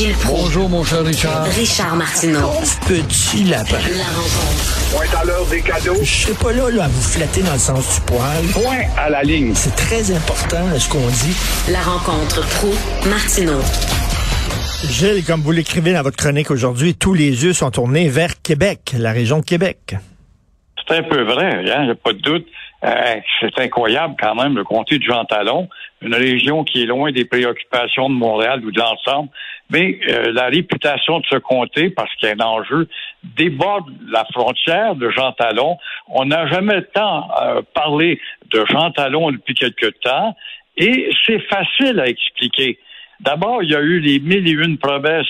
Gilles Proulx. Bonjour, mon cher Richard. Richard Martineau. Petit lapin. La rencontre. Point à l'heure des cadeaux. Je suis pas là, là à vous flatter dans le sens du poil. Point à la ligne. C'est très important ce qu'on dit. La rencontre pro martineau Gilles, comme vous l'écrivez dans votre chronique aujourd'hui, tous les yeux sont tournés vers Québec, la région de Québec. C'est un peu vrai, il n'y a pas de doute. Euh, c'est incroyable quand même, le comté de Jean Talon, une région qui est loin des préoccupations de Montréal ou de l'ensemble, mais euh, la réputation de ce comté, parce qu'il y a un enjeu, déborde la frontière de Jean Talon. On n'a jamais tant euh, parlé de Jean Talon depuis quelque temps, et c'est facile à expliquer. D'abord, il y a eu les mille et une promesses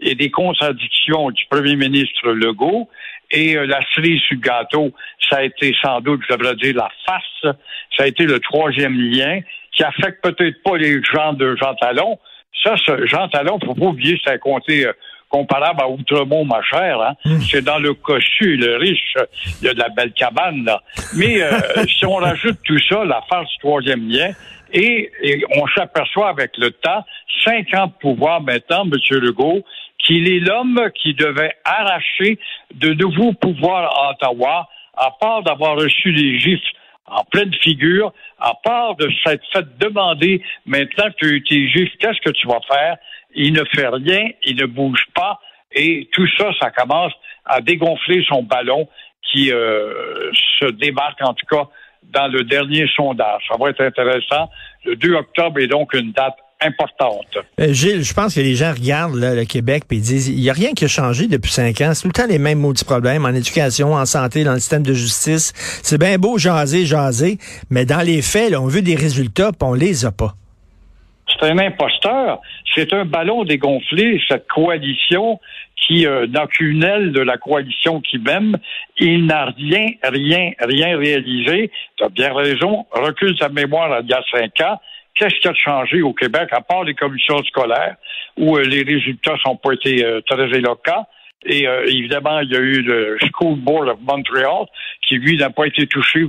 et des contradictions du premier ministre Legault. Et euh, la cerise sur le gâteau, ça a été sans doute, je devrais dire, la face. Ça a été le troisième lien qui affecte peut-être pas les gens de Jean Talon. Ça, ce Jean Talon, faut pas oublier, c'est un comté euh, comparable à Outremont, ma chère. Hein? C'est dans le cossu, le riche. Il y a de la belle cabane, là. Mais euh, si on rajoute tout ça, la face du troisième lien, et, et on s'aperçoit avec le temps, cinq ans de pouvoir maintenant, M. Legault, qu'il est l'homme qui devait arracher de nouveaux pouvoirs à Ottawa, à part d'avoir reçu des gifs en pleine figure, à part de s'être fait demander maintenant que tu tes gifs, qu'est-ce que tu vas faire? Il ne fait rien, il ne bouge pas, et tout ça, ça commence à dégonfler son ballon qui euh, se débarque en tout cas dans le dernier sondage. Ça va être intéressant. Le 2 octobre est donc une date importante. Euh, Gilles, je pense que les gens regardent là, le Québec et disent il n'y a rien qui a changé depuis cinq ans. C'est tout le temps les mêmes maudits problèmes en éducation, en santé, dans le système de justice. C'est bien beau jaser, jaser, mais dans les faits, là, on veut des résultats puis on les a pas. C'est un imposteur. C'est un ballon dégonflé, cette coalition qui euh, n'a qu'une aile de la coalition qui m'aime. Il n'a rien, rien, rien réalisé. Tu as bien raison. Recule sa mémoire il y a cinq ans. Qu'est-ce qui a changé au Québec, à part les commissions scolaires, où euh, les résultats n'ont pas été euh, très éloquents? Et euh, évidemment, il y a eu le School Board of Montreal, qui, lui, n'a pas été touché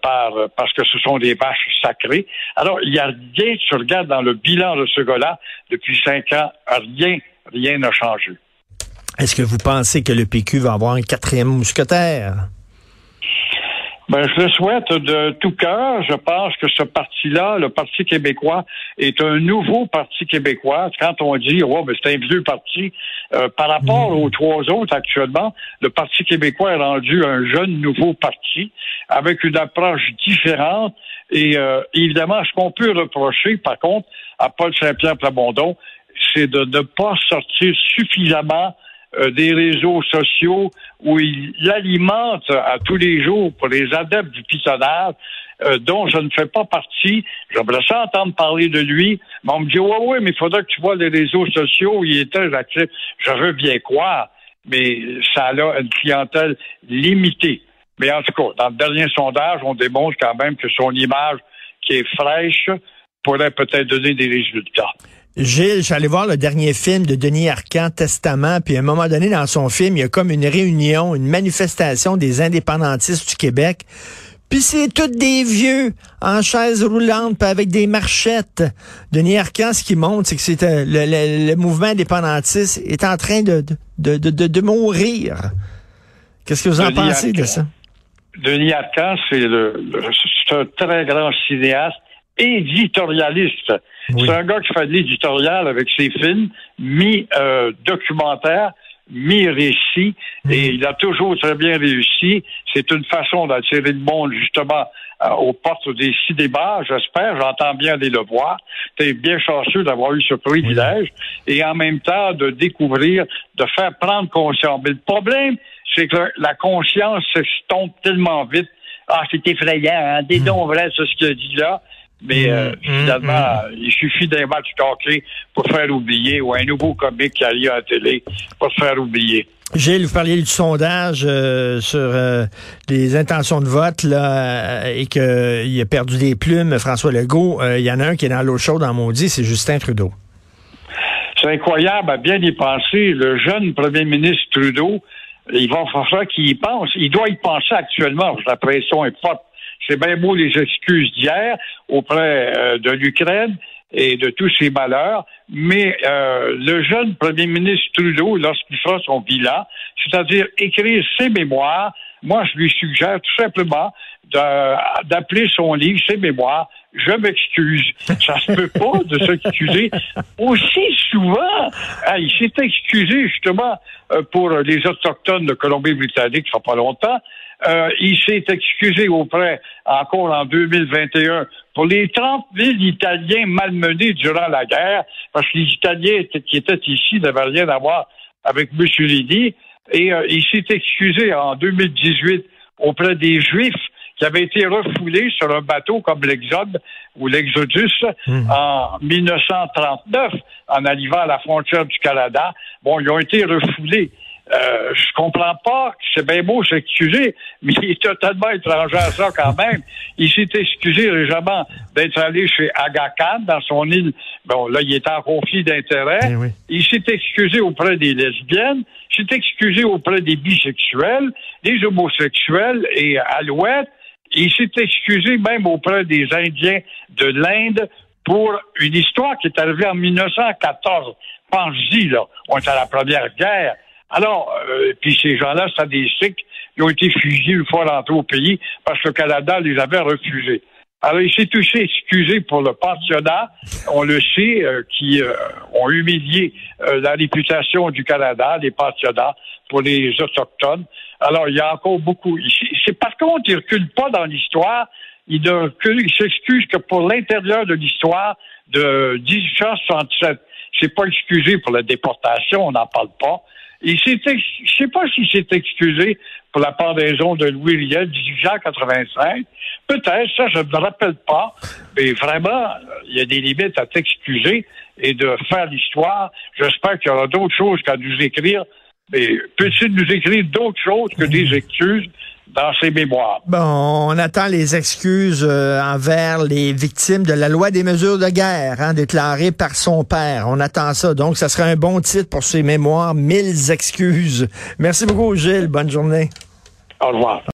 par parce que ce sont des vaches sacrées. Alors, il y a rien, tu regardes dans le bilan de ce gars-là, depuis cinq ans, rien, rien n'a changé. Est-ce que vous pensez que le PQ va avoir un quatrième mousquetaire? Ben, je le souhaite de tout cœur. Je pense que ce parti-là, le Parti québécois, est un nouveau Parti québécois. Quand on dit, oh, ben, c'est un vieux parti, euh, par rapport aux trois autres actuellement, le Parti québécois est rendu un jeune nouveau parti avec une approche différente. Et euh, évidemment, ce qu'on peut reprocher, par contre, à Paul Saint-Pierre Plamondon, c'est de ne pas sortir suffisamment euh, des réseaux sociaux où il alimente à tous les jours pour les adeptes du pitonnage, euh, dont je ne fais pas partie. J'aimerais ça entendre parler de lui. Mais on me dit, ouais, ouais, mais il faudrait que tu vois les réseaux sociaux où il était actif. Je veux bien croire, mais ça a une clientèle limitée. Mais en tout cas, dans le dernier sondage, on démontre quand même que son image, qui est fraîche, pourrait peut-être donner des résultats. Gilles, j'allais voir le dernier film de Denis Arcand, Testament, puis à un moment donné, dans son film, il y a comme une réunion, une manifestation des indépendantistes du Québec. Puis c'est tous des vieux en chaise roulante, puis avec des marchettes. Denis Arcand, ce qui montre, c'est que c'est euh, le, mouvement indépendantiste est en train de, de, de, de, mourir. Qu'est-ce que vous en pensez de ça? Denis Arcand, c'est le, un très grand cinéaste éditorialiste. C'est un gars qui fait de l'éditorial avec ses films, mi-documentaire, mi-récit, mm. et il a toujours très bien réussi. C'est une façon d'attirer le monde, justement, euh, aux portes des débats, j'espère. J'entends bien aller le voir. Tu es bien chanceux d'avoir eu ce privilège, et en même temps de découvrir, de faire prendre conscience. Mais le problème, c'est que la conscience s'estompe tellement vite. Ah, c'est effrayant, hein? Des mm. dons vrais, c'est ce qu'il a dit là. Mais euh, mm, mm, finalement, mm. il suffit d'un match hockey pour faire oublier, ou un nouveau comique qui arrive à la télé pour faire oublier. Gilles, vous parliez du sondage euh, sur euh, les intentions de vote là, et qu'il a perdu des plumes, François Legault. Il y en a un qui est dans l'eau chaude en maudit, c'est Justin Trudeau. C'est incroyable à bien y penser. Le jeune premier ministre Trudeau, il va falloir qu'il y pense. Il doit y penser actuellement, parce que la pression est forte c'est bien beau les excuses d'hier auprès euh, de l'Ukraine. et de tous ses malheurs, mais euh, le jeune premier ministre Trudeau, lorsqu'il fera son bilan, c'est-à-dire écrire ses mémoires, moi je lui suggère tout simplement d'appeler son livre, ses mémoires, je m'excuse. Ça se peut pas de s'excuser aussi souvent. il s'est excusé justement euh, pour les autochtones de Colombie-Britannique, ça fait pas longtemps. Euh, il s'est excusé auprès, encore en 2021, pour les 30 000 Italiens malmenés durant la guerre, parce que les Italiens qui étaient ici n'avaient rien à voir avec Mussolini. Et euh, il s'est excusé en 2018 auprès des Juifs qui avaient été refoulés sur un bateau comme l'Exode ou l'Exodus hmm. en 1939 en arrivant à la frontière du Canada. Bon, ils ont été refoulés. Euh, je comprends pas, c'est bien beau s'excuser, mais il est totalement étranger à ça quand même. Il s'est excusé récemment d'être allé chez Aga Khan dans son île. Bon, là, il est en conflit d'intérêts. Eh il s'est excusé auprès des lesbiennes, il s'est excusé auprès des bisexuels, des homosexuels et alouettes. Il s'est excusé même auprès des Indiens de l'Inde pour une histoire qui est arrivée en 1914. Pense-y, là. On est à la Première Guerre. Alors, euh, puis ces gens-là, c'est des Sikhs qui ont été fusillés une fois rentrés au pays parce que le Canada les avait refusés. Alors, il s'est aussi excusé pour le pensionnat, on le sait, euh, qui euh, ont humilié la réputation du Canada, les pensionnats, pour les Autochtones. Alors, il y a encore beaucoup. C'est par contre, il ne recule pas dans l'histoire. Il, il s'excuse que pour l'intérieur de l'histoire de 1867. C'est pas excusé pour la déportation, on n'en parle pas. Il s'est, je sais pas s'il s'est excusé pour la pendaison de Louis Riel, 1885. Peut-être, ça, je ne me rappelle pas. Mais vraiment, il y a des limites à t'excuser et de faire l'histoire. J'espère qu'il y aura d'autres choses qu'à nous écrire. Mais peut-il nous écrire d'autres choses que des excuses? Dans ses mémoires. Bon, on attend les excuses euh, envers les victimes de la loi des mesures de guerre, hein, déclarée par son père. On attend ça. Donc, ça serait un bon titre pour ses mémoires. Mille excuses. Merci beaucoup, Gilles. Bonne journée. Au revoir.